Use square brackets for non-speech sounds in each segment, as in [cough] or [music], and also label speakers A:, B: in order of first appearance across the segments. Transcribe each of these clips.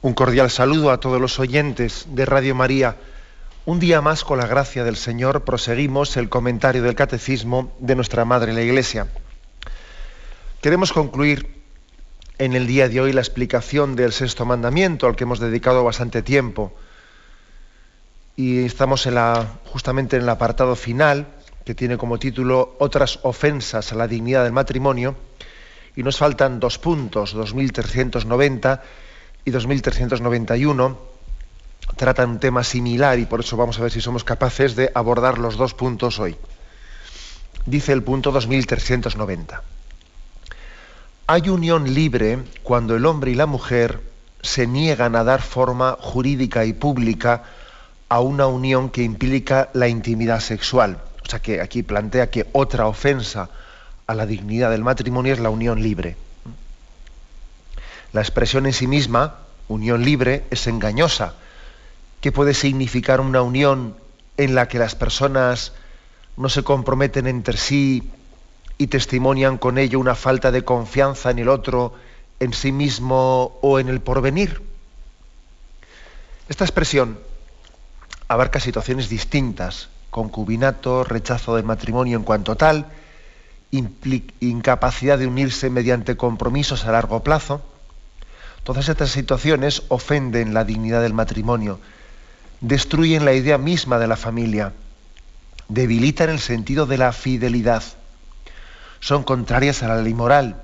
A: Un cordial saludo a todos los oyentes de Radio María. Un día más, con la gracia del Señor, proseguimos el comentario del Catecismo de nuestra Madre la Iglesia. Queremos concluir en el día de hoy la explicación del sexto mandamiento, al que hemos dedicado bastante tiempo. Y estamos justamente en el apartado final, que tiene como título Otras ofensas a la dignidad del matrimonio. Y nos faltan dos puntos, 2390 y 2391 tratan un tema similar y por eso vamos a ver si somos capaces de abordar los dos puntos hoy. Dice el punto 2390. Hay unión libre cuando el hombre y la mujer se niegan a dar forma jurídica y pública a una unión que implica la intimidad sexual. O sea que aquí plantea que otra ofensa a la dignidad del matrimonio es la unión libre. La expresión en sí misma, unión libre, es engañosa. ¿Qué puede significar una unión en la que las personas no se comprometen entre sí y testimonian con ello una falta de confianza en el otro, en sí mismo o en el porvenir? Esta expresión abarca situaciones distintas, concubinato, rechazo del matrimonio en cuanto tal, incapacidad de unirse mediante compromisos a largo plazo, Todas estas situaciones ofenden la dignidad del matrimonio, destruyen la idea misma de la familia, debilitan el sentido de la fidelidad, son contrarias a la ley moral.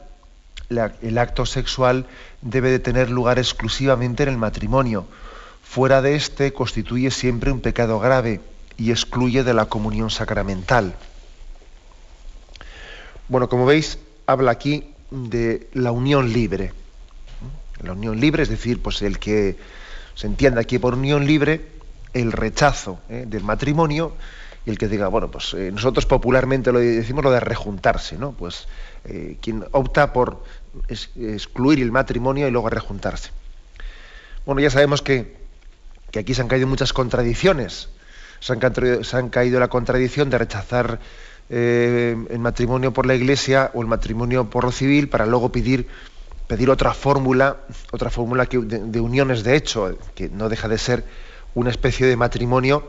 A: el acto sexual debe de tener lugar exclusivamente en el matrimonio. Fuera de este constituye siempre un pecado grave y excluye de la comunión sacramental. Bueno, como veis, habla aquí de la unión libre. La unión libre, es decir, pues el que se entienda aquí por unión libre el rechazo ¿eh? del matrimonio y el que diga, bueno, pues eh, nosotros popularmente lo decimos lo de rejuntarse, ¿no? Pues eh, quien opta por excluir el matrimonio y luego rejuntarse. Bueno, ya sabemos que, aquí se han caído muchas contradicciones. Se han, se han caído la contradicción de rechazar el matrimonio por la iglesia o el matrimonio por lo civil para luego pedir pedir otra fórmula, otra fórmula de, uniones de hecho, que no deja de ser una especie de matrimonio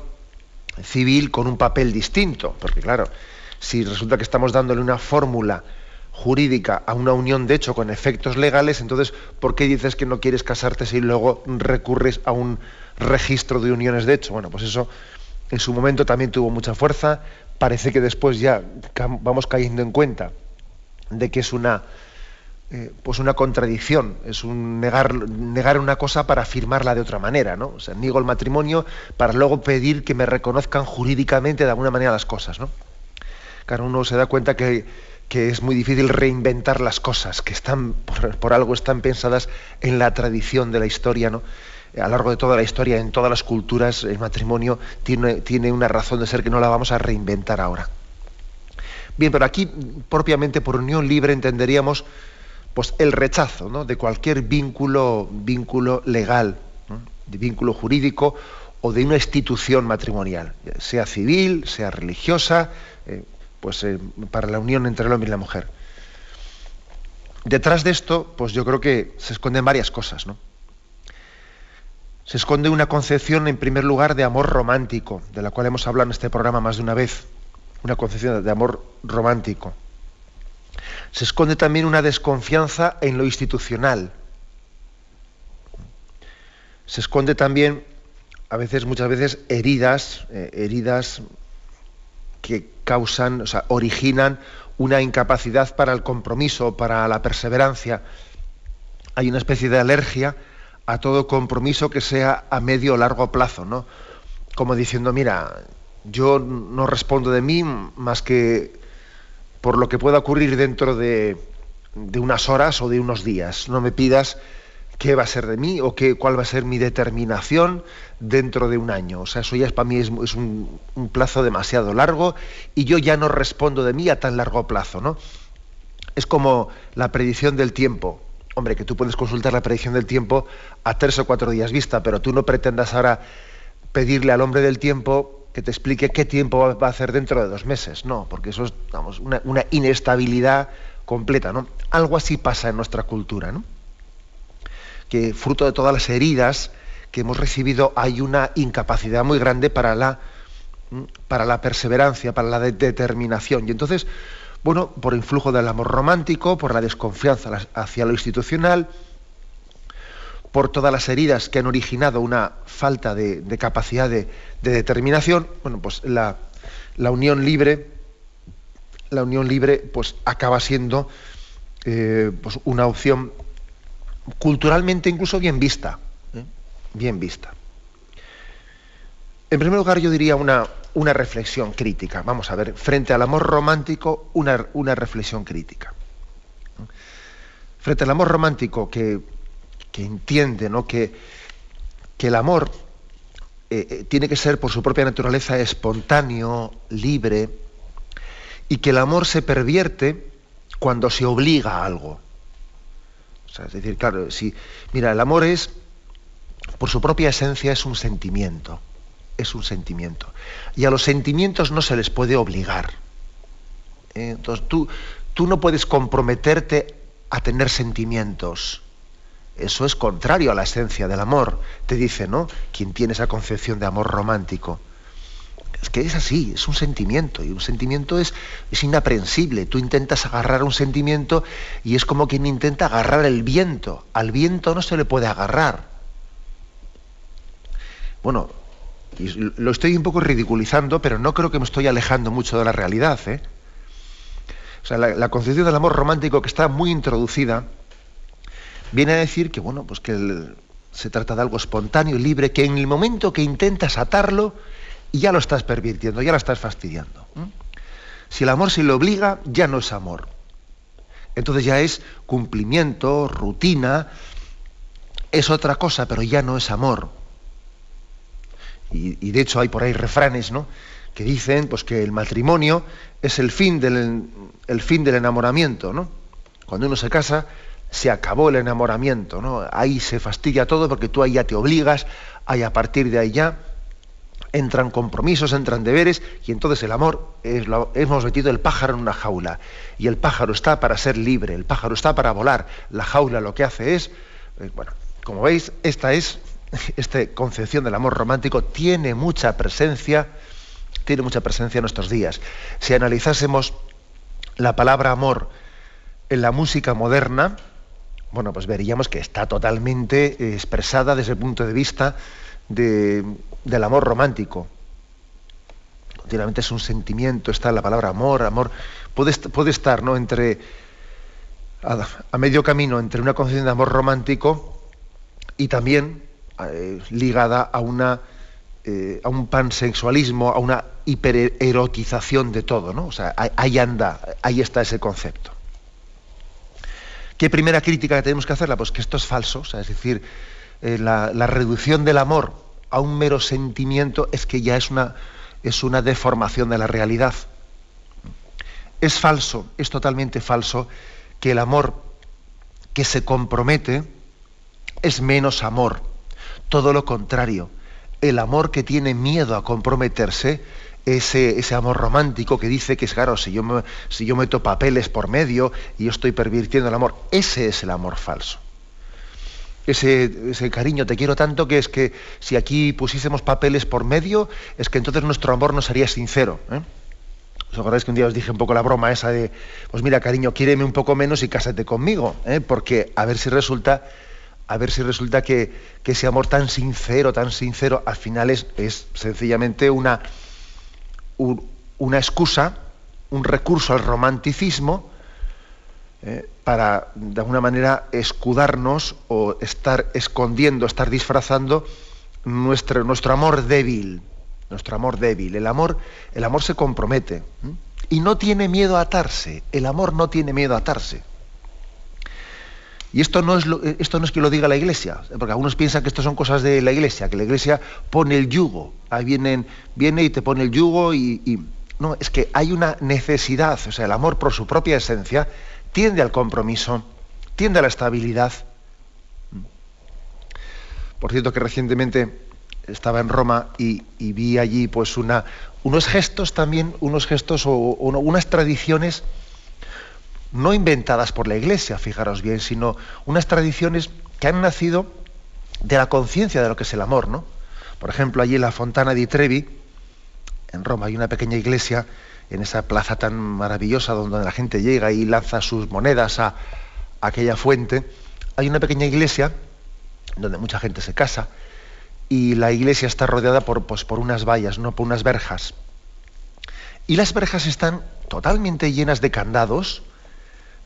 A: civil con un papel distinto, porque claro, si resulta que estamos dándole una fórmula jurídica a una unión de hecho con efectos legales, entonces, ¿por qué dices que no quieres casarte si luego recurres a un registro de uniones de hecho? Bueno, pues eso en su momento también tuvo mucha fuerza, parece que después ya vamos cayendo en cuenta de que es una eh, pues una contradicción, es un negar, negar una cosa para afirmarla de otra manera, ¿no? O sea, niego el matrimonio para luego pedir que me reconozcan jurídicamente de alguna manera las cosas, ¿no? Claro, uno se da cuenta que, es muy difícil reinventar las cosas, que están, por, algo están pensadas en la tradición de la historia, ¿no? A lo largo de toda la historia, en todas las culturas, el matrimonio tiene, tiene una razón de ser que no la vamos a reinventar ahora. Bien, pero aquí propiamente por unión libre entenderíamos pues el rechazo de cualquier vínculo, vínculo legal, de vínculo jurídico o de una institución matrimonial, sea civil, sea religiosa, eh, pues eh, para la unión entre el hombre y la mujer. Detrás de esto, pues yo creo que se esconden varias cosas, ¿no? Se esconde una concepción, en primer lugar, de amor romántico, de la cual hemos hablado en este programa más de una vez, una concepción de amor romántico se esconde también una desconfianza en lo institucional. Se esconde también, a veces, muchas veces, heridas, eh, heridas que causan, o sea, originan una incapacidad para el compromiso, para la perseverancia. Hay una especie de alergia a todo compromiso que sea a medio o largo plazo, ¿no? Como diciendo, mira, yo no respondo de mí más que por lo que pueda ocurrir dentro de, unas horas o de unos días. No me pidas qué va a ser de mí o qué, cuál va a ser mi determinación dentro de un año. O sea, eso ya es, para mí es, un, plazo demasiado largo y yo ya no respondo de mí a tan largo plazo. ¿no? Es como la predicción del tiempo. Hombre, que tú puedes consultar la predicción del tiempo a tres o cuatro días vista, pero tú no pretendas ahora pedirle al hombre del tiempo que te explique qué tiempo va a hacer dentro de dos meses. No, porque eso es una, inestabilidad completa. ¿no? Algo así pasa en nuestra cultura. que fruto de todas las heridas que hemos recibido hay una incapacidad muy grande para la, para la perseverancia, para la determinación. Y entonces, bueno, por influjo del amor romántico, por la desconfianza hacia lo institucional, por todas las heridas que han originado una falta de, capacidad de, determinación, bueno, pues la, unión libre, la unión libre, pues acaba siendo eh, pues una opción culturalmente incluso bien vista, ¿eh? bien vista. En primer lugar, yo diría una, una, reflexión crítica. Vamos a ver, frente al amor romántico, una, una reflexión crítica. Frente al amor romántico que que entiende ¿no? que, que el amor eh, eh, tiene que ser por su propia naturaleza espontáneo, libre, y que el amor se pervierte cuando se obliga a algo. es decir, claro, si, mira, el amor es, por su propia esencia, es un sentimiento, es un sentimiento. Y a los sentimientos no se les puede obligar. ¿eh? Entonces, tú, tú no puedes comprometerte a tener sentimientos. Eso es contrario a la esencia del amor, te dice, ¿no? Quien tiene esa concepción de amor romántico. Es que es así, es un sentimiento, y un sentimiento es, es inaprensible. Tú intentas agarrar un sentimiento y es como quien intenta agarrar el viento. Al viento no se le puede agarrar. Bueno, lo estoy un poco ridiculizando, pero no creo que me estoy alejando mucho de la realidad. ¿eh? O sea, la concepción del amor romántico que está muy introducida, viene a decir que, bueno, pues que se trata de algo espontáneo, libre, que en el momento que intentas atarlo, ya lo estás pervirtiendo, ya lo estás fastidiando. Si el amor se le obliga, ya no es amor. Entonces ya es cumplimiento, rutina, es otra cosa, pero ya no es amor. Y, de hecho hay por ahí refranes, ¿no? que dicen pues, que el matrimonio es el fin del, el fin del enamoramiento. ¿no? Cuando uno se casa, se acabó el enamoramiento, ¿no? Ahí se fastidia todo porque tú ahí ya te obligas, ahí a partir de ahí ya entran compromisos, entran deberes, y entonces el amor hemos metido el pájaro en una jaula. Y el pájaro está para ser libre, el pájaro está para volar. La jaula lo que hace es, eh, bueno, como veis, esta es, [laughs] esta concepción del amor romántico tiene mucha presencia, tiene mucha presencia en nuestros días. Si analizásemos la palabra amor en la música moderna, bueno, pues veríamos que está totalmente eh, expresada desde el punto de vista del amor romántico. Continuamente es un sentimiento, está la palabra amor, amor, puede, puede estar ¿no? entre a, medio camino entre una concepción de amor romántico y también eh, ligada a una eh, a un pansexualismo, a una hipererotización de todo, ¿no? O sea, ahí anda, ahí está ese concepto. ¿Qué primera crítica que tenemos que hacerla? Pues que esto es falso, es decir, eh, la, reducción del amor a un mero sentimiento es que ya es una, es una deformación de la realidad. Es falso, es totalmente falso que el amor que se compromete es menos amor. Todo lo contrario, el amor que tiene miedo a comprometerse ese, ese, amor romántico que dice que es claro, si yo, si yo meto papeles por medio y yo estoy pervirtiendo el amor, ese es el amor falso. Ese, ese, cariño, te quiero tanto que es que si aquí pusiésemos papeles por medio, es que entonces nuestro amor no sería sincero. ¿eh? ¿Os acordáis que un día os dije un poco la broma esa de, pues mira, cariño, quiéreme un poco menos y cásate conmigo? ¿eh? Porque a ver si resulta, a ver si resulta que, que, ese amor tan sincero, tan sincero, al final es, es sencillamente una, una excusa, un recurso al romanticismo eh, para, de alguna manera, escudarnos o estar escondiendo, estar disfrazando nuestro, nuestro amor débil. Nuestro amor débil. El amor, el amor se compromete. Y no tiene miedo a atarse. El amor no tiene miedo a atarse. Y esto no, es esto no es que lo diga la iglesia, porque algunos piensan que esto son cosas de la iglesia, que la iglesia pone el yugo. Ahí vienen, viene y te pone el yugo y, No, es que hay una necesidad, o sea, el amor por su propia esencia tiende al compromiso, tiende a la estabilidad. Por cierto que recientemente estaba en Roma y, vi allí pues una, unos gestos también, unos gestos o unas tradiciones no inventadas por la Iglesia, fijaros bien, sino unas tradiciones que han nacido de la conciencia de lo que es el amor, ¿no? Por ejemplo, allí en la Fontana di Trevi, en Roma, hay una pequeña iglesia en esa plaza tan maravillosa donde la gente llega y lanza sus monedas a, aquella fuente. Hay una pequeña iglesia donde mucha gente se casa y la iglesia está rodeada por, pues, por unas vallas, no por unas verjas. Y las verjas están totalmente llenas de candados,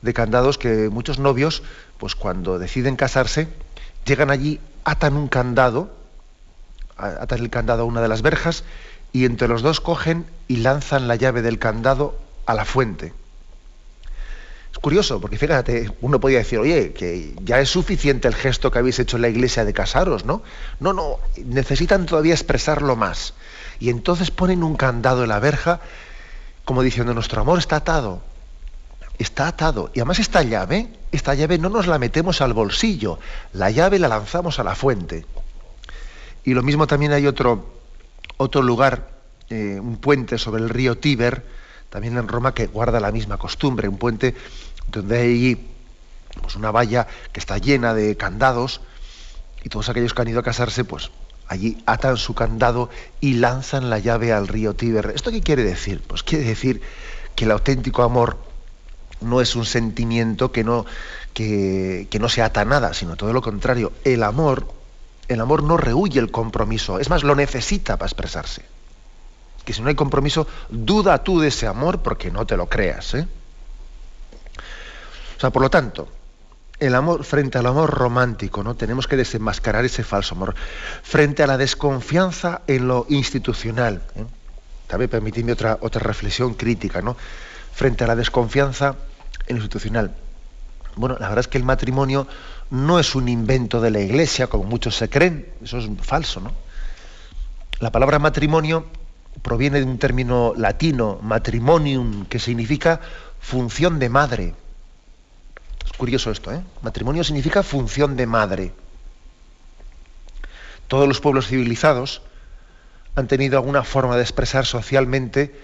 A: de candados que muchos novios, pues cuando deciden casarse, llegan allí, atan un candado, atan el candado a una de las verjas y entre los dos cogen y lanzan la llave del candado a la fuente. Es curioso, porque fíjate, uno podría decir, oye, que ya es suficiente el gesto que habéis hecho en la iglesia de casaros, ¿no? No, no, necesitan todavía expresarlo más. Y entonces ponen un candado en la verja, como diciendo, nuestro amor está atado, está atado. Y además esta llave, esta llave no nos la metemos al bolsillo, la llave la lanzamos a la fuente. Y lo mismo también hay otro, otro lugar, eh, un puente sobre el río Tíber, también en Roma, que guarda la misma costumbre, un puente donde hay pues una valla que está llena de candados y todos aquellos que han ido a casarse, pues allí atan su candado y lanzan la llave al río Tíber. ¿Esto qué quiere decir? Pues quiere decir que el auténtico amor no es un sentimiento que no, que, que no se ata nada, sino todo lo contrario. El amor el amor no rehuye el compromiso, es más, lo necesita para expresarse. Que si no hay compromiso, duda tú de ese amor porque no te lo creas. ¿eh? O sea, por lo tanto, el amor, frente al amor romántico, ¿no? Tenemos que desenmascarar ese falso amor. Frente a la desconfianza en lo institucional. ¿eh? También permitidme otra, otra reflexión crítica, ¿no? Frente a la desconfianza institucional. Bueno, la verdad es que el matrimonio no es un invento de la iglesia, como muchos se creen, eso es falso, ¿no? La palabra matrimonio proviene de un término latino, matrimonium, que significa función de madre. Es curioso esto, ¿eh? Matrimonio significa función de madre. Todos los pueblos civilizados han tenido alguna forma de expresar socialmente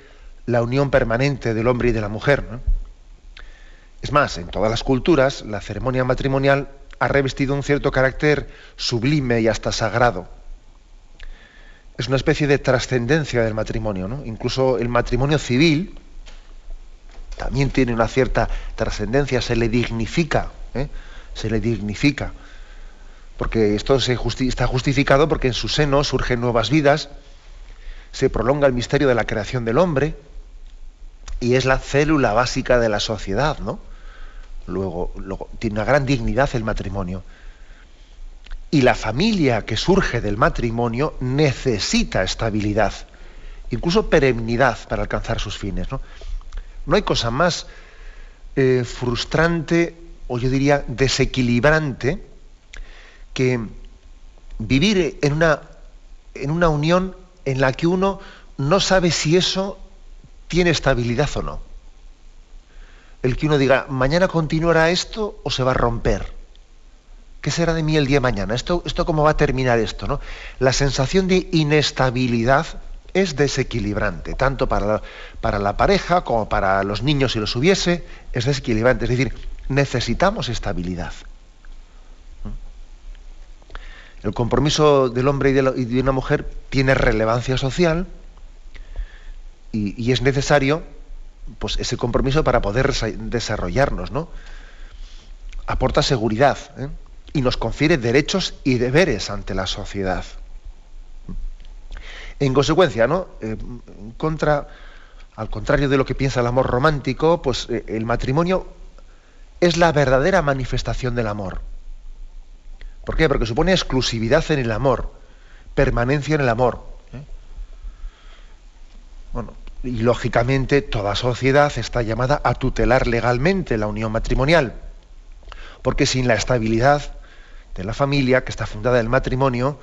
A: la unión permanente del hombre y de la mujer. Es más, en todas las culturas, la ceremonia matrimonial ha revestido un cierto carácter sublime y hasta sagrado. Es una especie de trascendencia del matrimonio. ¿no? Incluso el matrimonio civil también tiene una cierta trascendencia, se le dignifica, ¿eh? se le dignifica. Porque esto está justificado porque en su seno surgen nuevas vidas, se prolonga el misterio de la creación del hombre y es la célula básica de la sociedad, ¿no? Luego, tiene una gran dignidad el matrimonio. Y la familia que surge del matrimonio necesita estabilidad, incluso perennidad para alcanzar sus fines. No, no hay cosa más eh, frustrante o yo diría desequilibrante que vivir en una, en una unión en la que uno no sabe si eso tiene estabilidad o no el que uno diga, mañana continuará esto o se va a romper. ¿Qué será de mí el día de mañana? ¿Esto, esto cómo va a terminar esto? ¿no? La sensación de inestabilidad es desequilibrante, tanto para la, para la pareja como para los niños si los hubiese, es desequilibrante. Es decir, necesitamos estabilidad. El compromiso del hombre y de, una mujer tiene relevancia social y, y es necesario pues ese compromiso para poder desarrollarnos, ¿no? Aporta seguridad ¿eh? y nos confiere derechos y deberes ante la sociedad. En consecuencia, ¿no? Eh, contra, al contrario de lo que piensa el amor romántico, pues eh, el matrimonio es la verdadera manifestación del amor. ¿Por qué? Porque supone exclusividad en el amor, permanencia en el amor. Y lógicamente toda sociedad está llamada a tutelar legalmente la unión matrimonial, porque sin la estabilidad de la familia, que está fundada en el matrimonio,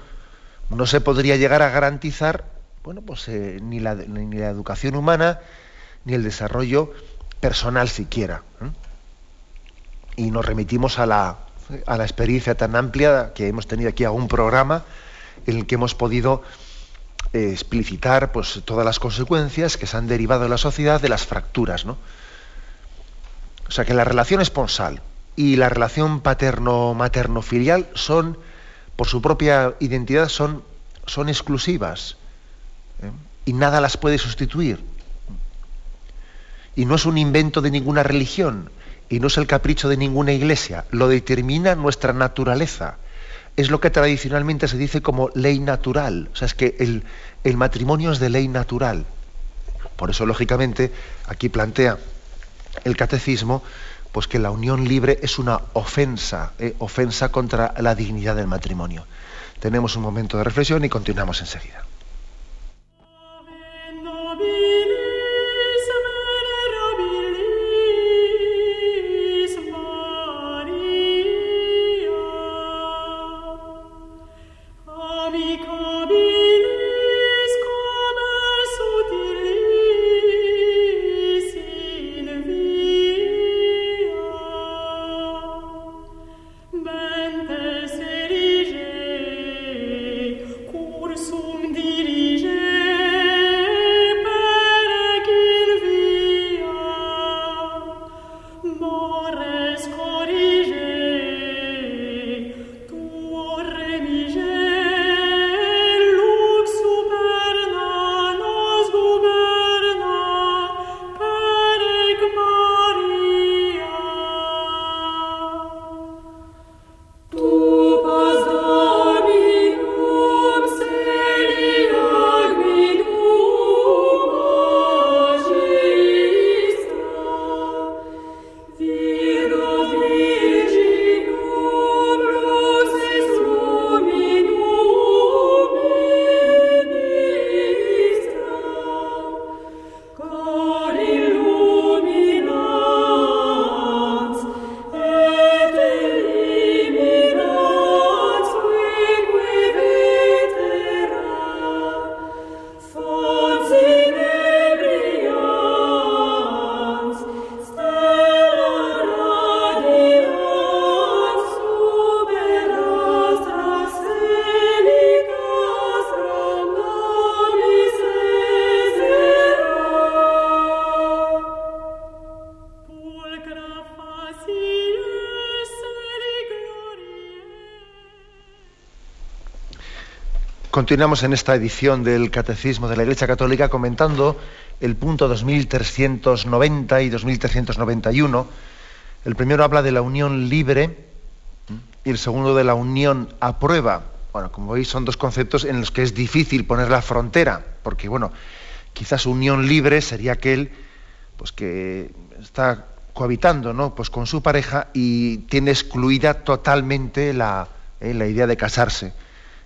A: no se podría llegar a garantizar bueno, pues, eh, ni, la, ni, la, educación humana, ni el desarrollo personal siquiera. Y nos remitimos a la, a la experiencia tan amplia que hemos tenido aquí a un programa en el que hemos podido explicitar pues, todas las consecuencias que se han derivado en la sociedad de las fracturas. ¿no? O sea que la relación esponsal y la relación paterno-materno-filial son, por su propia identidad, son, son exclusivas ¿eh? y nada las puede sustituir. Y no es un invento de ninguna religión y no es el capricho de ninguna iglesia, lo determina nuestra naturaleza. Es lo que tradicionalmente se dice como ley natural, o sea, es que el, matrimonio es de ley natural. Por eso, lógicamente, aquí plantea el catecismo pues que la unión libre es una ofensa, eh, ofensa contra la dignidad del matrimonio. Tenemos un momento de reflexión y continuamos enseguida. Continuamos en esta edición del Catecismo de la Iglesia Católica comentando el punto 2390 y 2391. El primero habla de la unión libre y el segundo de la unión a prueba. Bueno, como veis son dos conceptos en los que es difícil poner la frontera, porque bueno, quizás unión libre sería aquel pues que está cohabitando, ¿no? Pues con su pareja y tiene excluida totalmente la, eh, la idea de casarse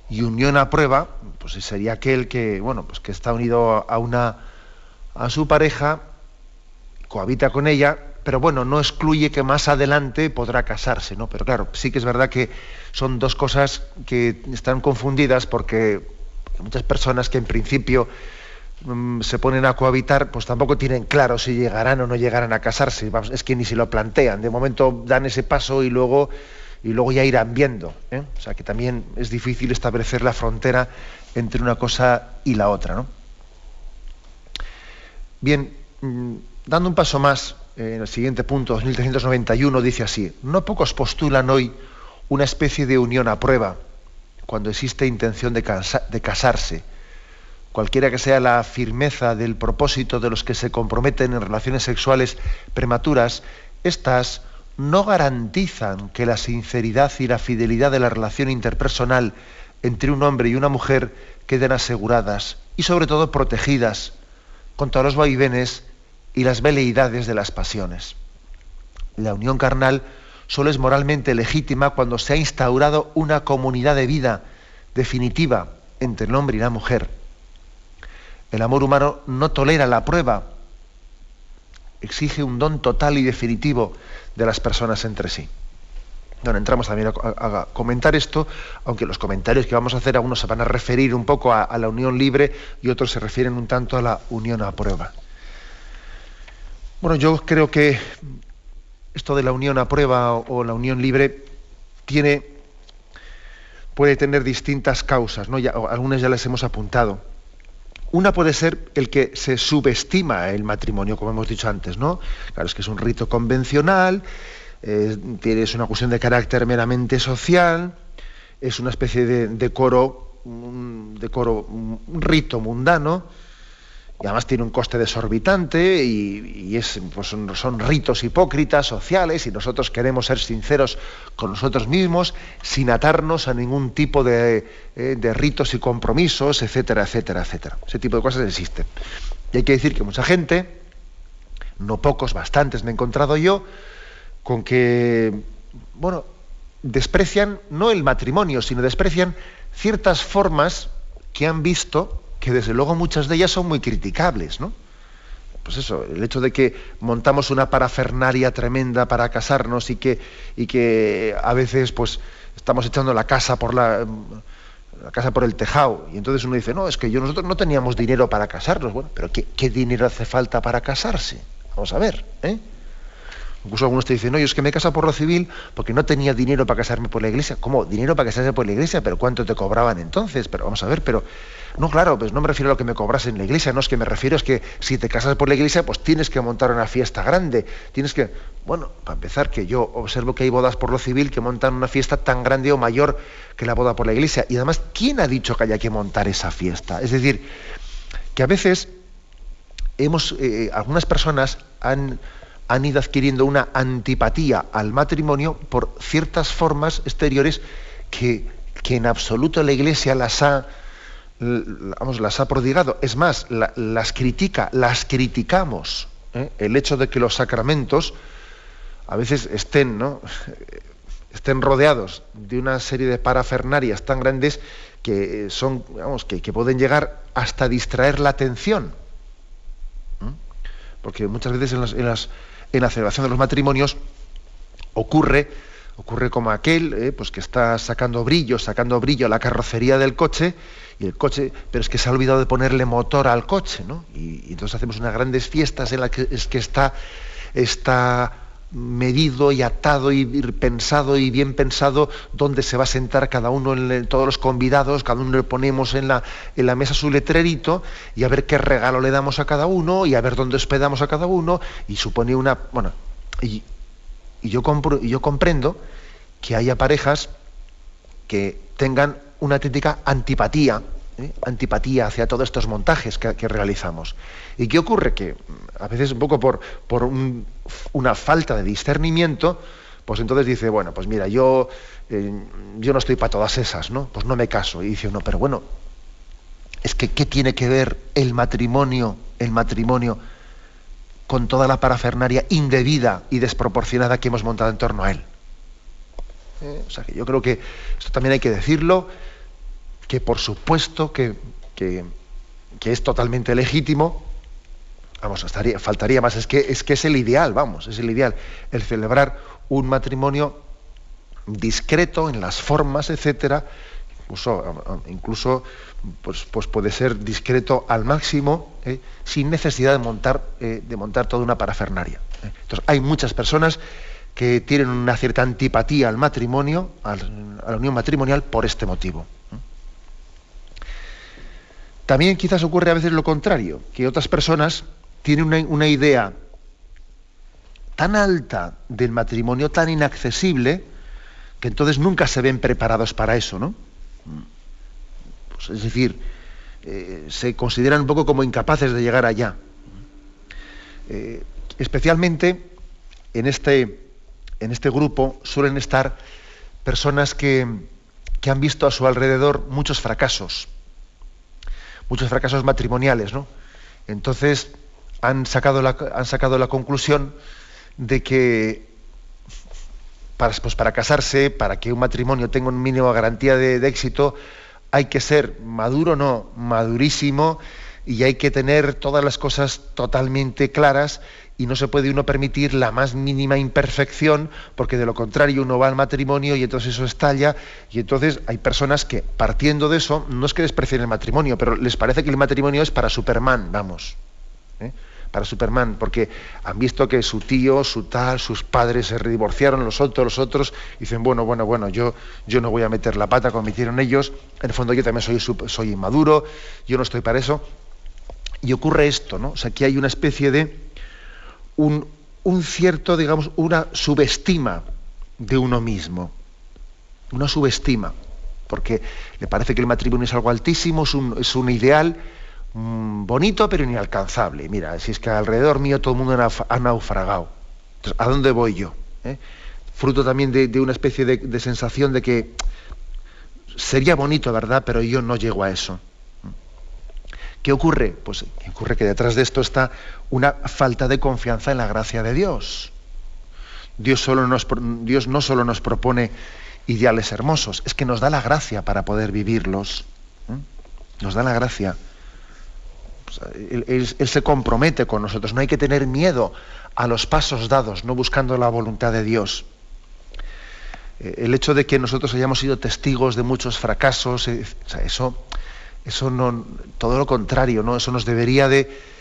A: y unión a prueba, pues sería aquel que, bueno, pues que está unido a una a su pareja, cohabita con ella, pero bueno, no excluye que más adelante podrá casarse, ¿no? Pero claro, sí que es verdad que son dos cosas que están confundidas porque muchas personas que en principio mm, se ponen a cohabitar, pues tampoco tienen claro si llegarán o no llegarán a casarse. es que ni se lo plantean. De momento dan ese paso y luego y luego ya irán viendo. ¿eh? O sea que también es difícil establecer la frontera entre una cosa y la otra. ¿no? Bien, mm, dando un paso más, eh, en el siguiente punto, 2391, dice así, no pocos postulan hoy una especie de unión a prueba cuando existe intención de, de casarse. Cualquiera que sea la firmeza del propósito de los que se comprometen en relaciones sexuales prematuras, estas no garantizan que la sinceridad y la fidelidad de la relación interpersonal entre un hombre y una mujer queden aseguradas y sobre todo protegidas contra los vaivenes y las veleidades de las pasiones. La unión carnal solo es moralmente legítima cuando se ha instaurado una comunidad de vida definitiva entre el hombre y la mujer. El amor humano no tolera la prueba, exige un don total y definitivo de las personas entre sí. Bueno, entramos también a, comentar esto, aunque los comentarios que vamos a hacer, algunos se van a referir un poco a, la unión libre y otros se refieren un tanto a la unión a prueba. Bueno, yo creo que esto de la unión a prueba o, la unión libre tiene, puede tener distintas causas, ¿no? algunas ya las hemos apuntado. Una puede ser el que se subestima el matrimonio, como hemos dicho antes, ¿no? Claro, es que es un rito convencional, es una cuestión de carácter meramente social, es una especie de, decoro, un decoro, un rito mundano, y además tiene un coste desorbitante y, es, pues son, ritos hipócritas, sociales, y nosotros queremos ser sinceros con nosotros mismos sin atarnos a ningún tipo de, eh, de ritos y compromisos, etcétera, etcétera, etcétera. Ese tipo de cosas existen. Y hay que decir que mucha gente, no pocos, bastantes me he encontrado yo, con que, bueno, desprecian no el matrimonio, sino desprecian ciertas formas que han visto que desde luego muchas de ellas son muy criticables, ¿no? Pues eso, el hecho de que montamos una parafernaria tremenda para casarnos y que, y que a veces pues estamos echando la casa por la, la casa por el tejado y entonces uno dice, no, es que yo nosotros no teníamos dinero para casarnos. Bueno, pero ¿qué, qué dinero hace falta para casarse? Vamos a ver, ¿eh? Incluso algunos te dicen, no, yo es que me casa por lo civil porque no tenía dinero para casarme por la iglesia. ¿Cómo? ¿Dinero para casarse por la iglesia? ¿Pero cuánto te cobraban entonces? Pero vamos a ver, pero... No, claro, pues no me refiero a lo que me cobras en la iglesia, no es que me refiero es que si te casas por la iglesia, pues tienes que montar una fiesta grande. Tienes que... Bueno, para empezar, que yo observo que hay bodas por lo civil que montan una fiesta tan grande o mayor que la boda por la iglesia. Y además, ¿quién ha dicho que haya que montar esa fiesta? Es decir, que a veces hemos... Eh, algunas personas han han ido adquiriendo una antipatía al matrimonio por ciertas formas exteriores que, que en absoluto la Iglesia las ha, vamos, las ha prodigado. Es más, las critica, las criticamos. ¿eh? El hecho de que los sacramentos a veces estén, ¿no? [laughs] estén rodeados de una serie de parafernarias tan grandes que son, vamos, que, pueden llegar hasta distraer la atención. ¿eh? Porque muchas veces en las en la celebración de los matrimonios ocurre, ocurre como aquel eh, pues que está sacando brillo, sacando brillo a la carrocería del coche, y el coche, pero es que se ha olvidado de ponerle motor al coche, ¿no? Y, entonces hacemos unas grandes fiestas en las que es que está, está medido y atado y pensado y bien pensado dónde se va a sentar cada uno, todos los convidados, cada uno le ponemos en la, en la mesa su letrerito y a ver qué regalo le damos a cada uno y a ver dónde hospedamos a cada uno y supone una... Bueno, y, yo, compro, y yo comprendo que haya parejas que tengan una auténtica antipatía ¿eh? antipatía hacia todos estos montajes que, realizamos. ¿Y qué ocurre? Que mm, a veces un poco por, por una falta de discernimiento, pues entonces dice, bueno, pues mira, yo, eh, yo no estoy para todas esas, ¿no? Pues no me caso. Y dice uno, pero bueno, es que ¿qué tiene que ver el matrimonio, el matrimonio con toda la parafernaria indebida y desproporcionada que hemos montado en torno a él? ¿Eh? O sea que yo creo que esto también hay que decirlo que por supuesto que, es totalmente legítimo, vamos, faltaría más, es que, es que es el ideal, vamos, es el ideal, el celebrar un matrimonio discreto en las formas, etcétera, incluso, incluso pues, pues puede ser discreto al máximo, ¿eh? sin necesidad de montar, eh, de montar toda una parafernaria. ¿eh? Entonces, hay muchas personas que tienen una cierta antipatía al matrimonio, a la unión matrimonial, por este motivo. También quizás ocurre a veces lo contrario, que otras personas tienen una, idea tan alta del matrimonio, tan inaccesible, que entonces nunca se ven preparados para eso, ¿no? Pues es decir, eh, se consideran un poco como incapaces de llegar allá. Eh, especialmente en este, en este grupo suelen estar personas que, que han visto a su alrededor muchos fracasos muchos fracasos matrimoniales, ¿no? Entonces han sacado la, han sacado la conclusión de que para, pues para casarse, para que un matrimonio tenga un mínimo garantía de, de éxito, hay que ser maduro, no, madurísimo, y hay que tener todas las cosas totalmente claras y no se puede uno permitir la más mínima imperfección porque de lo contrario uno va al matrimonio y entonces eso estalla y entonces hay personas que partiendo de eso no es que desprecien el matrimonio pero les parece que el matrimonio es para Superman vamos ¿eh? para Superman porque han visto que su tío su tal sus padres se redivorciaron los otros los otros dicen bueno bueno bueno yo yo no voy a meter la pata como metieron ellos en el fondo yo también soy soy inmaduro yo no estoy para eso y ocurre esto no o sea que hay una especie de un, cierto, digamos, una subestima de uno mismo. Una subestima. Porque le parece que el matrimonio es algo altísimo, es un, ideal mm, bonito pero inalcanzable. Mira, si es que alrededor mío todo el mundo ha naufragado. Entonces, ¿a dónde voy yo? ¿Eh? Fruto también de, una especie de, sensación de que sería bonito, ¿verdad? Pero yo no llego a eso. ¿Qué ocurre? Pues ocurre que detrás de esto está una falta de confianza en la gracia de Dios. Dios, no solo nos propone ideales hermosos, es que nos da la gracia para poder vivirlos. Nos da la gracia. él, se compromete con nosotros. No hay que tener miedo a los pasos dados, no buscando la voluntad de Dios. Eh, el hecho de que nosotros hayamos sido testigos de muchos fracasos, eh, eso, eso no, todo lo contrario, ¿no? Eso nos debería de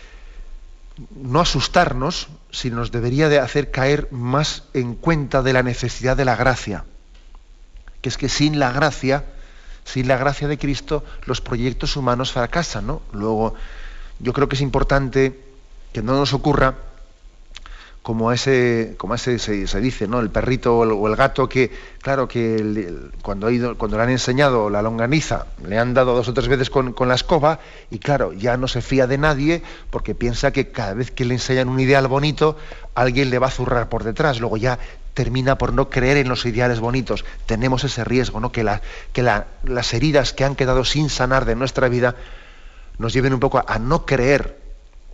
A: no asustarnos, sino nos debería de hacer caer más en cuenta de la necesidad de la gracia. Que es que sin la gracia, sin la gracia de Cristo, los proyectos humanos fracasan, ¿no? Luego, yo creo que es importante que no nos ocurra como ese, como ese se, dice, ¿no? El perrito o el, gato que, claro, que cuando, le han enseñado la longaniza, le han dado dos o tres veces con, la escoba y claro, ya no se fía de nadie porque piensa que cada vez que le enseñan un ideal bonito, alguien le va a zurrar por detrás. Luego ya termina por no creer en los ideales bonitos. Tenemos ese riesgo, ¿no? Que, la, que las heridas que han quedado sin sanar de nuestra vida nos lleven un poco a no creer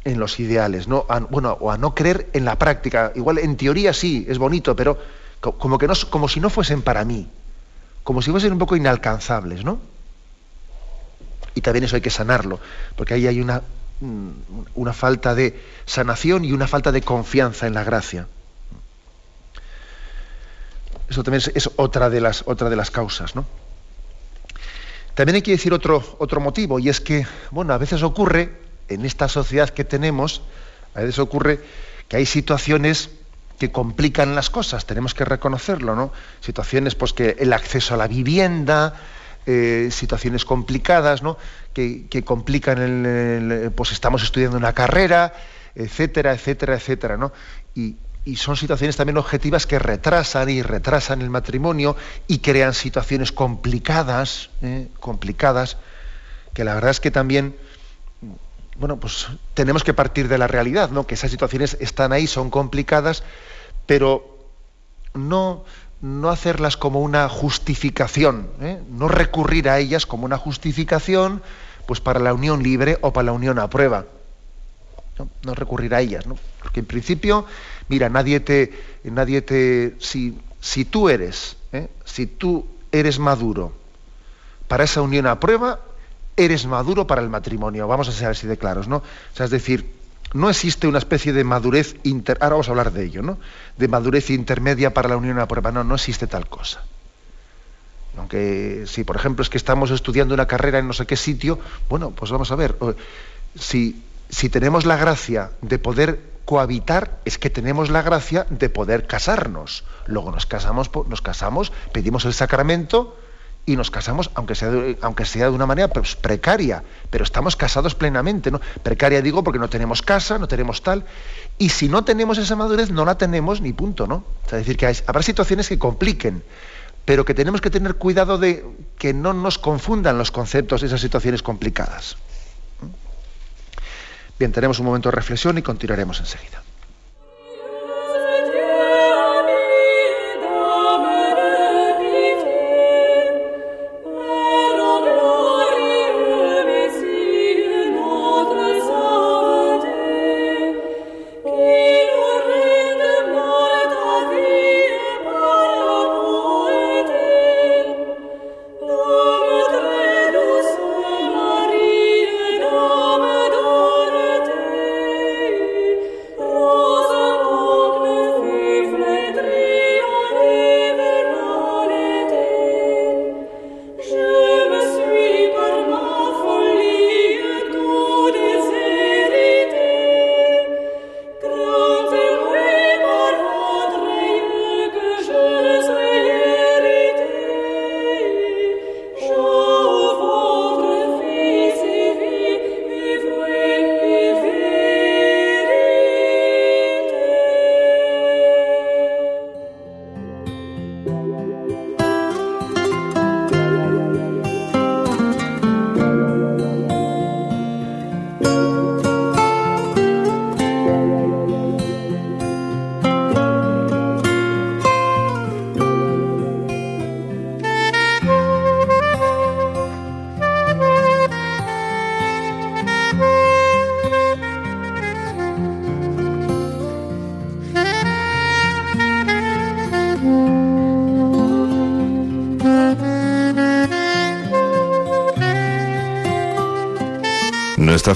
A: en los ideales, ¿no? bueno, o a no creer en la práctica. Igual en teoría sí, es bonito, pero como, que no, como si no fuesen para mí, como si fuesen un poco inalcanzables, ¿no? Y también eso hay que sanarlo, porque ahí hay una, mm, una falta de sanación y una falta de confianza en la gracia. Eso también es, otra, de las, otra de las causas, ¿no? También hay que decir otro, otro motivo, y es que, bueno, a veces ocurre en esta sociedad que tenemos, a veces ocurre que hay situaciones que complican las cosas, tenemos que reconocerlo, ¿no? Situaciones, pues que el acceso a la vivienda, eh, situaciones complicadas, ¿no? Que, complican el, pues estamos estudiando una carrera, etcétera, etcétera, etcétera, ¿no? Y, son situaciones también objetivas que retrasan y retrasan el matrimonio y crean situaciones complicadas, ¿eh? complicadas, que la verdad es que también bueno, pues tenemos que partir de la realidad, ¿no? Que esas situaciones están ahí, son complicadas, pero no, no hacerlas como una justificación, ¿eh? no recurrir a ellas como una justificación pues para la unión libre o para la unión a prueba. No, recurrir a ellas, ¿no? Porque en principio, mira, nadie te, nadie te, si, si tú eres, ¿eh? si tú eres maduro para esa unión a prueba, eres maduro para el matrimonio. Vamos a ser así de claros, ¿no? O sea, es decir, no existe una especie de madurez inter... ahora vamos a hablar de ello, ¿no? De madurez intermedia para la unión a prueba. No, no existe tal cosa. Aunque si, por ejemplo, es que estamos estudiando una carrera en no sé qué sitio, bueno, pues vamos a ver. Si, si tenemos la gracia de poder cohabitar, es que tenemos la gracia de poder casarnos. Luego nos casamos, nos casamos, pedimos el sacramento, y nos casamos, aunque sea de, aunque sea de una manera pues, precaria, pero estamos casados plenamente, ¿no? Precaria digo porque no tenemos casa, no tenemos tal, y si no tenemos esa madurez, no la tenemos ni punto, ¿no? es decir, que habrá situaciones que compliquen, pero que tenemos que tener cuidado de que no nos confundan los conceptos de esas situaciones complicadas. Bien, tenemos un momento de reflexión y continuaremos enseguida.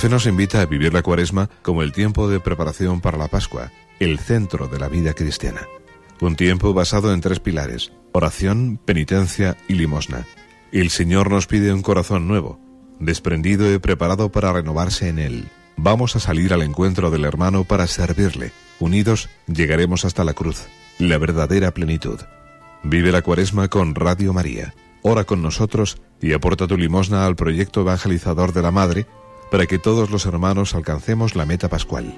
B: Nos invita a vivir la cuaresma como el tiempo de preparación para la Pascua, el centro de la vida cristiana. Un tiempo basado en tres pilares, oración, penitencia y limosna. El Señor nos pide un corazón nuevo, desprendido y preparado para renovarse en Él. Vamos a salir al encuentro del hermano para servirle. Unidos llegaremos hasta la cruz, la verdadera plenitud. Vive la cuaresma con Radio María. Ora con nosotros y aporta tu limosna al proyecto evangelizador de la Madre para que todos los hermanos alcancemos la meta pascual.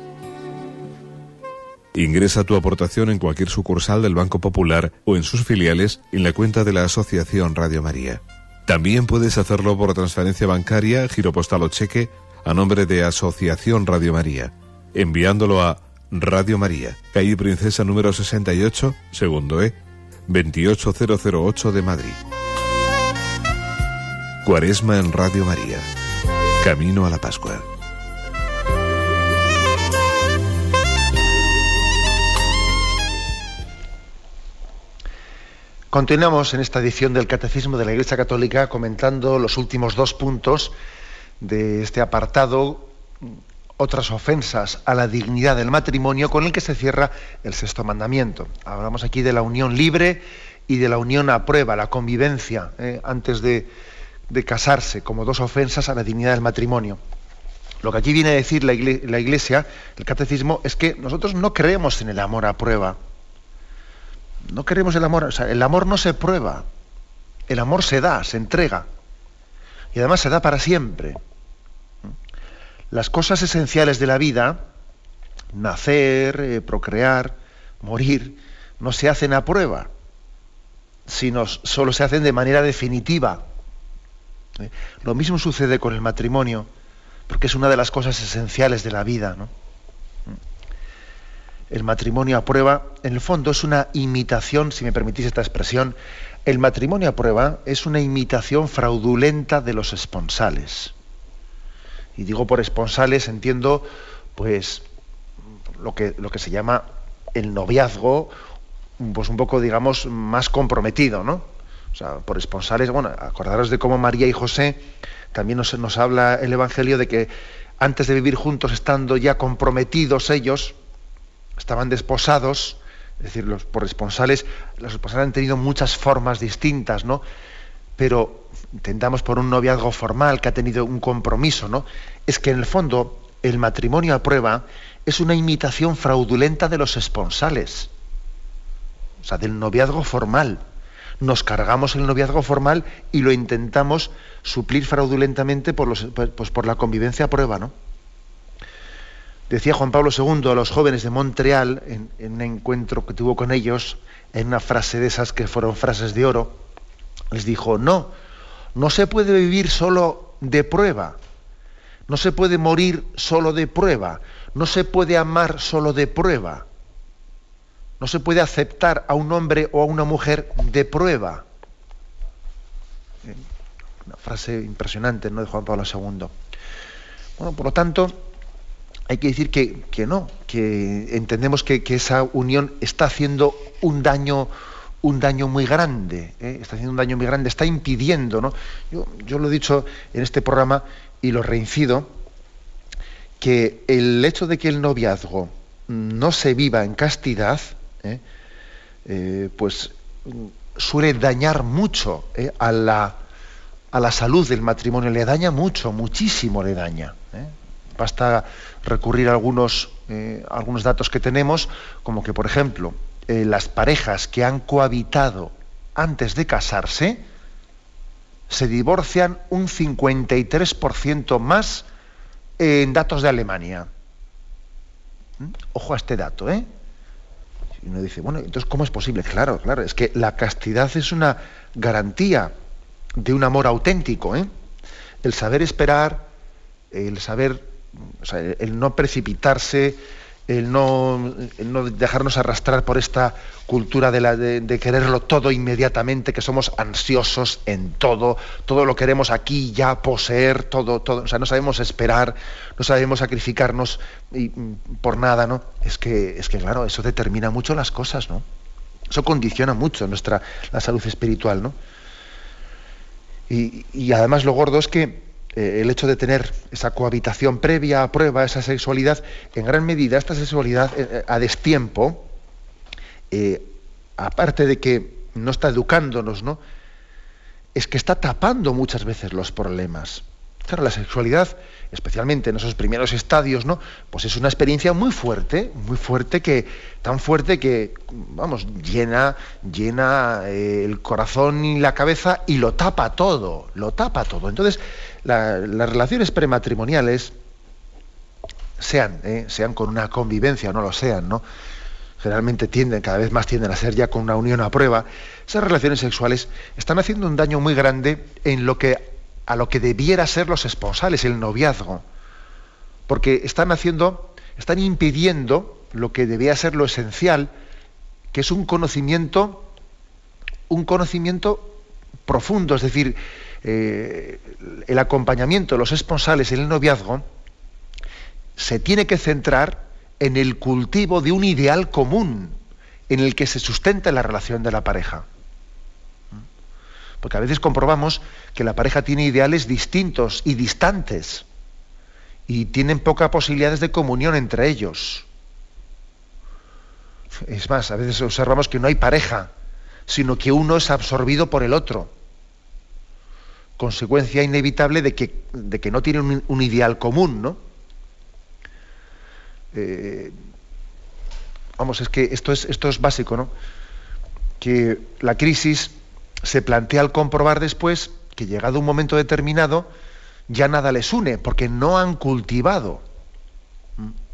B: Ingresa tu aportación en cualquier sucursal del Banco Popular o en sus filiales en la cuenta de la Asociación Radio María. También puedes hacerlo por transferencia bancaria, giro postal o cheque a nombre de Asociación Radio María, enviándolo a Radio María, calle Princesa número 68, segundo E, 28008 de Madrid. Cuaresma en Radio María. Camino a la Pascua.
A: Continuamos en esta edición del Catecismo de la Iglesia Católica comentando los últimos dos puntos de este apartado, otras ofensas a la dignidad del matrimonio, con el que se cierra el sexto mandamiento. Hablamos aquí de la unión libre y de la unión a prueba, la convivencia, eh, antes de, de casarse como dos ofensas a la dignidad del matrimonio. Lo que aquí viene a decir la iglesia, el catecismo, es que nosotros no creemos en el amor a prueba. No queremos el amor, o sea, el amor no se prueba. El amor se da, se entrega. Y además se da para siempre. Las cosas esenciales de la vida, nacer, eh, procrear, morir, no se hacen a prueba, sino solo se hacen de manera definitiva ¿eh? Lo mismo sucede con el matrimonio, porque es una de las cosas esenciales de la vida. El matrimonio a prueba, en el fondo, es una imitación, si me permitís esta expresión, el matrimonio a prueba es una imitación fraudulenta de los esponsales. Y digo por esponsales, entiendo, pues, lo que, lo que se llama el noviazgo, pues un poco, digamos, más comprometido, ¿no? O sea, por esponsales, bueno, acordaros de cómo María y José, también nos, nos habla el Evangelio de que antes de vivir juntos, estando ya comprometidos ellos, estaban desposados, es decir, los por esponsales, los esponsales han tenido muchas formas distintas, ¿no? Pero intentamos por un noviazgo formal que ha tenido un compromiso, ¿no? Es que en el fondo el matrimonio a prueba es una imitación fraudulenta de los esponsales, o sea, del noviazgo formal nos cargamos el noviazgo formal y lo intentamos suplir fraudulentamente por, pues por la convivencia a prueba, ¿no? Decía Juan Pablo II a los jóvenes de Montreal, en, en, un encuentro que tuvo con ellos, en una frase de esas que fueron frases de oro, les dijo, no, no se puede vivir solo de prueba, no se puede morir solo de prueba, no se puede amar solo de prueba. No se puede aceptar a un hombre o a una mujer de prueba. Una frase impresionante ¿no? de Juan Pablo II. Bueno, por lo tanto, hay que decir que, no, que entendemos que, esa unión está haciendo un daño, un daño muy grande, ¿eh? está haciendo un daño muy grande, está impidiendo, ¿no? Yo, yo lo he dicho en este programa y lo reincido, que el hecho de que el noviazgo no se viva en castidad, ¿eh? Eh, pues suele dañar mucho ¿eh? a, la, a, la, salud del matrimonio, le daña mucho, muchísimo le daña. Basta recurrir a algunos, algunos datos que tenemos, como que, por ejemplo, las parejas que han cohabitado antes de casarse, se divorcian un 53% más en datos de Alemania. ¿Mm? Ojo a este dato, ¿eh? Y uno dice, bueno, entonces, ¿cómo es posible? Claro, claro, es que la castidad es una garantía de un amor auténtico. ¿eh? El saber esperar, el saber, el no precipitarse, el no, no, dejarnos arrastrar por esta cultura de, la, de, quererlo todo inmediatamente, que somos ansiosos en todo, todo lo queremos aquí ya poseer, todo, todo, o sea, no sabemos esperar, no sabemos sacrificarnos y, mm, por nada, ¿no? Es que, es que, claro, eso determina mucho las cosas, ¿no? Eso condiciona mucho nuestra la salud espiritual, ¿no? Y, y además lo gordo es que eh, el hecho de tener esa cohabitación previa a prueba, esa sexualidad, en gran medida esta sexualidad eh, a destiempo, aparte de que no está educándonos, ¿no? Es que está tapando muchas veces los problemas. Claro, la sexualidad, especialmente en esos primeros estadios, ¿no? Pues es una experiencia muy fuerte, muy fuerte que, tan fuerte que, vamos, llena, llena eh, el corazón y la cabeza y lo tapa todo, lo tapa todo. Entonces, las relaciones prematrimoniales, sean, ¿eh? sean con una convivencia o no lo sean, ¿no? Generalmente tienden, cada vez más tienden a ser ya con una unión a prueba. Esas relaciones sexuales están haciendo un daño muy grande en lo que a lo que debiera ser los esponsales, el noviazgo. Porque están haciendo, están impidiendo lo que debía ser lo esencial, que es un conocimiento, un conocimiento profundo, es decir, eh, el acompañamiento de los esponsales en el noviazgo se tiene que centrar en el cultivo de un ideal común en el que se sustenta la relación de la pareja. Porque a veces comprobamos que la pareja tiene ideales distintos y distantes y tienen pocas posibilidades de comunión entre ellos. Es más, a veces observamos que no hay pareja, sino que uno es absorbido por el otro. Consecuencia inevitable de que, no tienen un, ideal común, ¿no? Eh, vamos, es que esto es, esto es básico, ¿no? Que la crisis se plantea al comprobar después que llegado un momento determinado ya nada les une, porque no han cultivado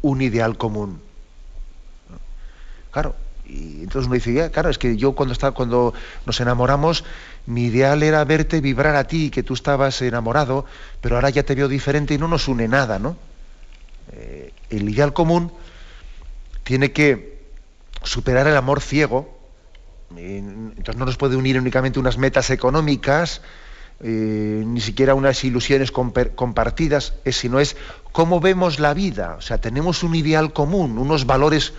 A: un ideal común. Claro, y entonces uno dice, claro, es que yo cuando, estaba, cuando nos enamoramos, mi ideal era verte vibrar a ti, que tú estabas enamorado, pero ahora ya te veo diferente y no nos une nada, ¿no? Eh, el ideal común tiene que superar el amor ciego entonces no nos puede unir únicamente unas metas económicas, eh, ni siquiera unas ilusiones compartidas, sino es cómo vemos la vida. O sea, tenemos un ideal común, unos valores,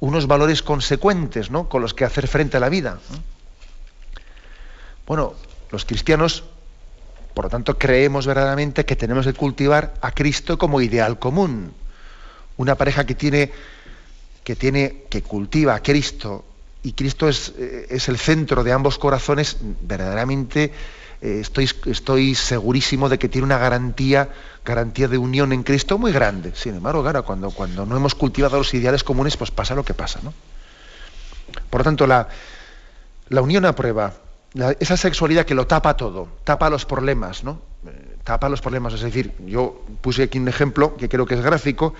A: unos valores consecuentes ¿no? con los que hacer frente a la vida. Bueno, los cristianos, por lo tanto, creemos verdaderamente que tenemos que cultivar a Cristo como ideal común. Una pareja que tiene, que tiene, que cultiva a Cristo y Cristo es, eh, es, el centro de ambos corazones, verdaderamente eh, estoy, estoy, segurísimo de que tiene una garantía, garantía de unión en Cristo muy grande. Sin embargo, claro, cuando, cuando no hemos cultivado los ideales comunes, pues pasa lo que pasa. ¿no? Por lo tanto, la, la unión a prueba, esa sexualidad que lo tapa todo, tapa los problemas, ¿no? Eh, tapa los problemas. Es decir, yo puse aquí un ejemplo que creo que es gráfico,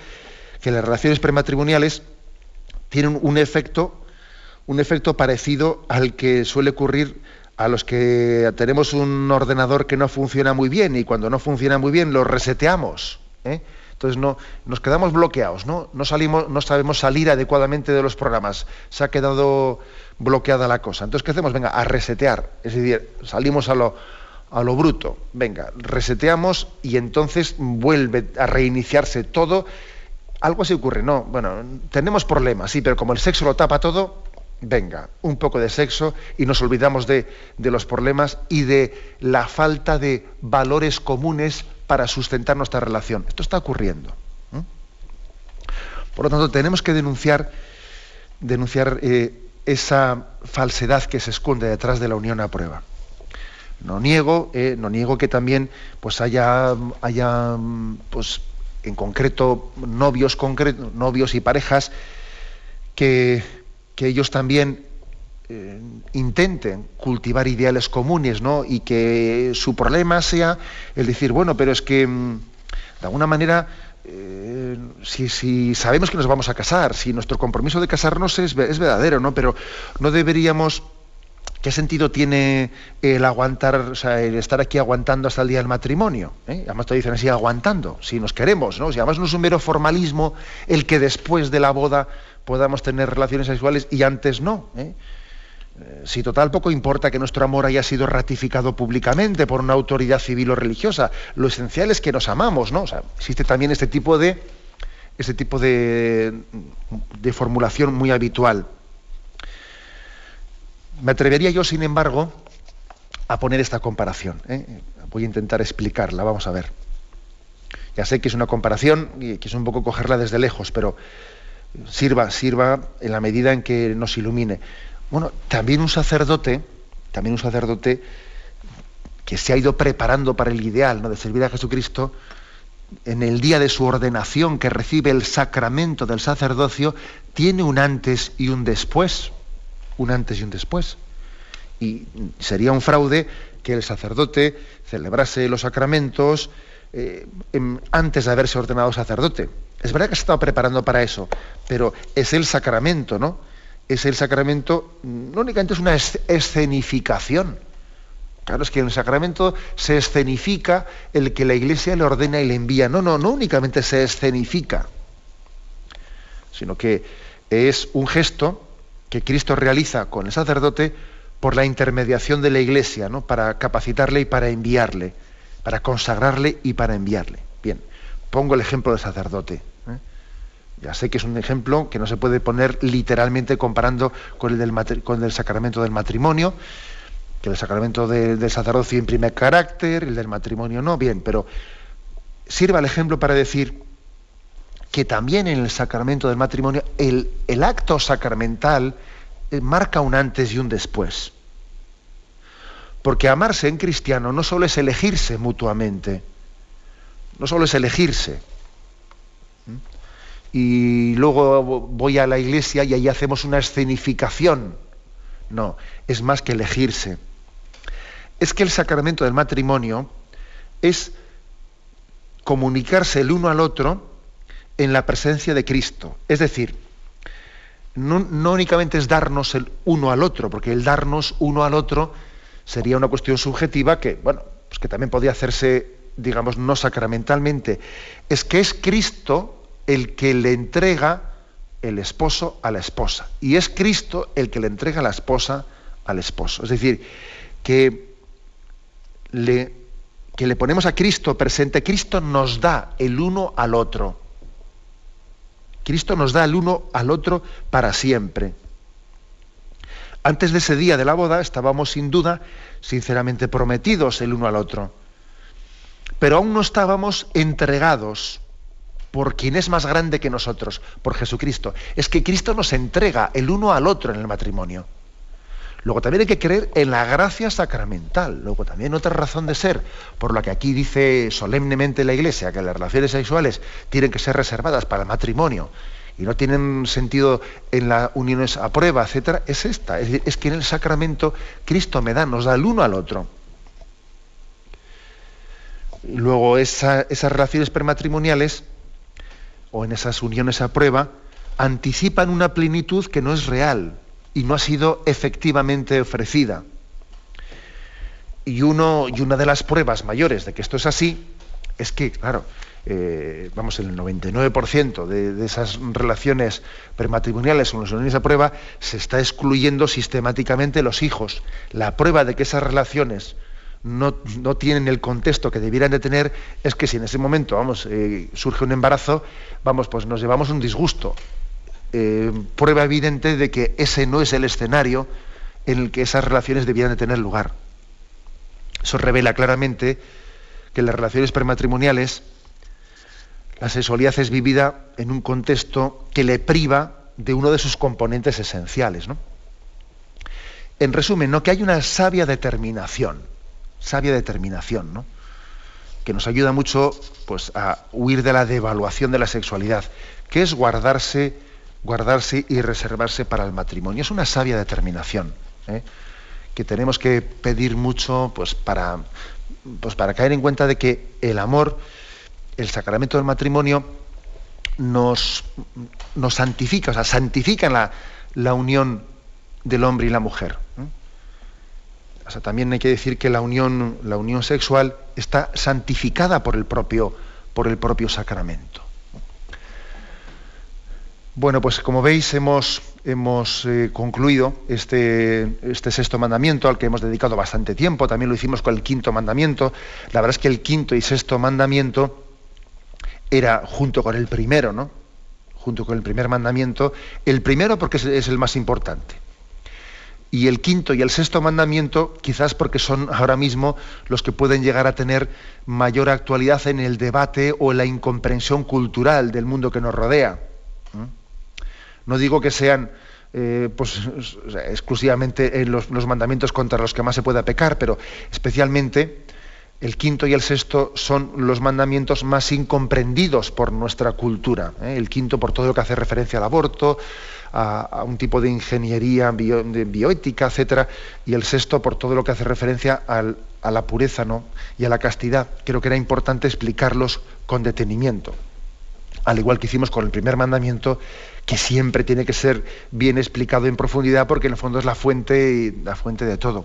A: que las relaciones prematrimoniales tienen un efecto un efecto parecido al que suele ocurrir a los que tenemos un ordenador que no funciona muy bien y cuando no funciona muy bien lo reseteamos. ¿eh? Entonces no, nos quedamos bloqueados, ¿no? No, salimos, no sabemos salir adecuadamente de los programas. Se ha quedado bloqueada la cosa. Entonces, ¿qué hacemos? Venga, a resetear. Es decir, salimos a lo, a lo bruto. Venga, reseteamos y entonces vuelve a reiniciarse todo. Algo así ocurre. No, bueno, tenemos problemas, sí, pero como el sexo lo tapa todo, venga, un poco de sexo y nos olvidamos de, los problemas y de la falta de valores comunes para sustentar nuestra relación. Esto está ocurriendo. Por lo tanto, tenemos que denunciar, eh, esa falsedad que se esconde detrás de la unión a prueba. No niego, eh, no niego que también pues haya, haya pues, en concreto novios, novios y parejas que que ellos también eh, intenten cultivar ideales comunes, ¿no? Y que su problema sea el decir, bueno, pero es que mm, de alguna manera, eh, si, sabemos que nos vamos a casar, si nuestro compromiso de casarnos es, verdadero, ¿no? Pero no deberíamos ¿Qué sentido tiene el aguantar, o sea, el estar aquí aguantando hasta el día del matrimonio? ¿eh? Además te dicen así, aguantando, si nos queremos, ¿no? Si además no es un mero formalismo el que después de la boda podamos tener relaciones sexuales y antes no. ¿eh? Eh, si total poco importa que nuestro amor haya sido ratificado públicamente por una autoridad civil o religiosa, lo esencial es que nos amamos, ¿no? O sea, existe también este tipo de este tipo de, formulación muy habitual. Me atrevería yo, sin embargo, a poner esta comparación. ¿eh? Voy a intentar explicarla, vamos a ver. Ya sé que es una comparación y que es un poco cogerla desde lejos, pero sirva, sirva en la medida en que nos ilumine. Bueno, también un sacerdote, también un sacerdote que se ha ido preparando para el ideal ¿no? de servir a Jesucristo, en el día de su ordenación, que recibe el sacramento del sacerdocio, tiene un antes y un después. Un antes y un después. Y sería un fraude que el sacerdote celebrase los sacramentos eh, antes de haberse ordenado sacerdote. Es verdad que se estaba preparando para eso, pero es el sacramento, ¿no? Es el sacramento, no únicamente es una escenificación. Claro, es que en el sacramento se escenifica el que la iglesia le ordena y le envía. No, no, no únicamente se escenifica, sino que es un gesto que Cristo realiza con el sacerdote por la intermediación de la iglesia, ¿no? para capacitarle y para enviarle, para consagrarle y para enviarle. Bien, pongo el ejemplo del sacerdote. Ya sé que es un ejemplo que no se puede poner literalmente comparando con el del, sacramento del matrimonio, que el sacramento del sacerdocio imprime carácter, el del matrimonio no, bien, pero sirva el ejemplo para decir que también en el sacramento del matrimonio el, el acto sacramental eh, marca un antes y un después. Porque amarse en cristiano no solo es elegirse mutuamente, no solo es elegirse. Y luego voy a la iglesia y ahí hacemos una escenificación. No, es más que elegirse. Es que el sacramento del matrimonio es comunicarse el uno al otro en la presencia de Cristo. Es decir, no, únicamente es darnos el uno al otro, porque el darnos uno al otro sería una cuestión subjetiva que, bueno, pues que también podría hacerse, digamos, no sacramentalmente. Es que es Cristo el que le entrega el esposo a la esposa. Y es Cristo el que le entrega la esposa al esposo. Es decir, que le, que le ponemos a Cristo presente, Cristo nos da el uno al otro. Cristo nos da el uno al otro para siempre. Antes de ese día de la boda estábamos sin duda sinceramente prometidos el uno al otro, pero aún no estábamos entregados por quien es más grande que nosotros, por Jesucristo. Es que Cristo nos entrega el uno al otro en el matrimonio. Luego también hay que creer en la gracia sacramental. Luego también otra razón de ser, por la que aquí dice solemnemente la Iglesia que las relaciones sexuales tienen que ser reservadas para el matrimonio y no tienen sentido en las uniones a prueba, etcétera, es esta. Es, que en el sacramento Cristo me da, nos da el uno al otro. Luego esas relaciones prematrimoniales o en esas uniones a prueba anticipan una plenitud que no es real y no ha sido efectivamente ofrecida. Y, uno, y una de las pruebas mayores de que esto es así es que, claro, eh, vamos, el 99% de, de, esas relaciones prematrimoniales o las uniones a prueba se está excluyendo sistemáticamente los hijos. La prueba de que esas relaciones no, tienen el contexto que debieran de tener es que si en ese momento, vamos, eh, surge un embarazo, vamos, pues nos llevamos un disgusto. Eh, prueba evidente de que ese no es el escenario en el que esas relaciones debieran de tener lugar. Eso revela claramente que las relaciones prematrimoniales, la sexualidad es vivida en un contexto que le priva de uno de sus componentes esenciales. En resumen, ¿no? que hay una sabia determinación, sabia determinación, ¿no? que nos ayuda mucho pues, a huir de la devaluación de la sexualidad, que es guardarse guardarse y reservarse para el matrimonio. Es una sabia determinación ¿eh? que tenemos que pedir mucho pues, para, pues, para caer en cuenta de que el amor, el sacramento del matrimonio, nos, nos santifica, o sea, santifica la, la unión del hombre y la mujer. O sea, también hay que decir que la unión, sexual está santificada por el propio, sacramento. Bueno, pues como veis hemos, hemos eh, concluido este, este, sexto mandamiento al que hemos dedicado bastante tiempo, también lo hicimos con el quinto mandamiento. La verdad es que el quinto y sexto mandamiento era junto con el primero, ¿no? Junto con el primer mandamiento, el primero porque es, el más importante. Y el quinto y el sexto mandamiento, quizás porque son ahora mismo los que pueden llegar a tener mayor actualidad en el debate o en la incomprensión cultural del mundo que nos rodea. No digo que sean eh, pues, exclusivamente en los, mandamientos contra los que más se pueda pecar, pero especialmente el quinto y el sexto son los mandamientos más incomprendidos por nuestra cultura. ¿eh? El quinto por todo lo que hace referencia al aborto, a, un tipo de ingeniería bioética, etcétera, y el sexto por todo lo que hace referencia a la pureza ¿no? y a la castidad. Creo que era importante explicarlos con detenimiento. Al igual que hicimos con el primer mandamiento, que siempre tiene que ser bien explicado en profundidad, porque en el fondo es la fuente, la fuente de todo.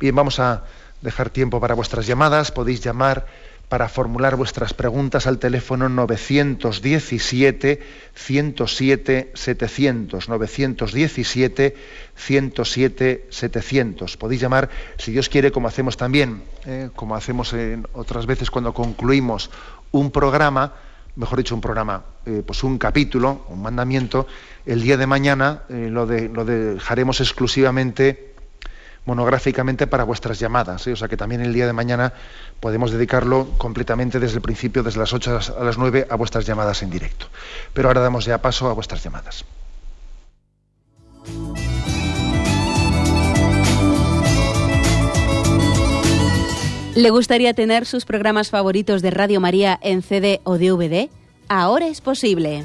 A: Bien, vamos a dejar tiempo para vuestras llamadas. Podéis llamar para formular vuestras preguntas al teléfono 917 107 700 917 107 700 podéis llamar si Dios quiere como hacemos también eh, como hacemos en otras veces cuando concluimos un programa mejor dicho un programa eh, pues un capítulo un mandamiento el día de mañana eh, lo, de, lo dejaremos exclusivamente monográficamente para vuestras llamadas. ¿eh? O sea que también el día de mañana podemos dedicarlo completamente desde el principio, desde las 8 a las 9, a vuestras llamadas en directo. Pero ahora damos ya paso a vuestras llamadas.
C: ¿Le gustaría tener sus programas favoritos de Radio María en CD o DVD? Ahora es posible.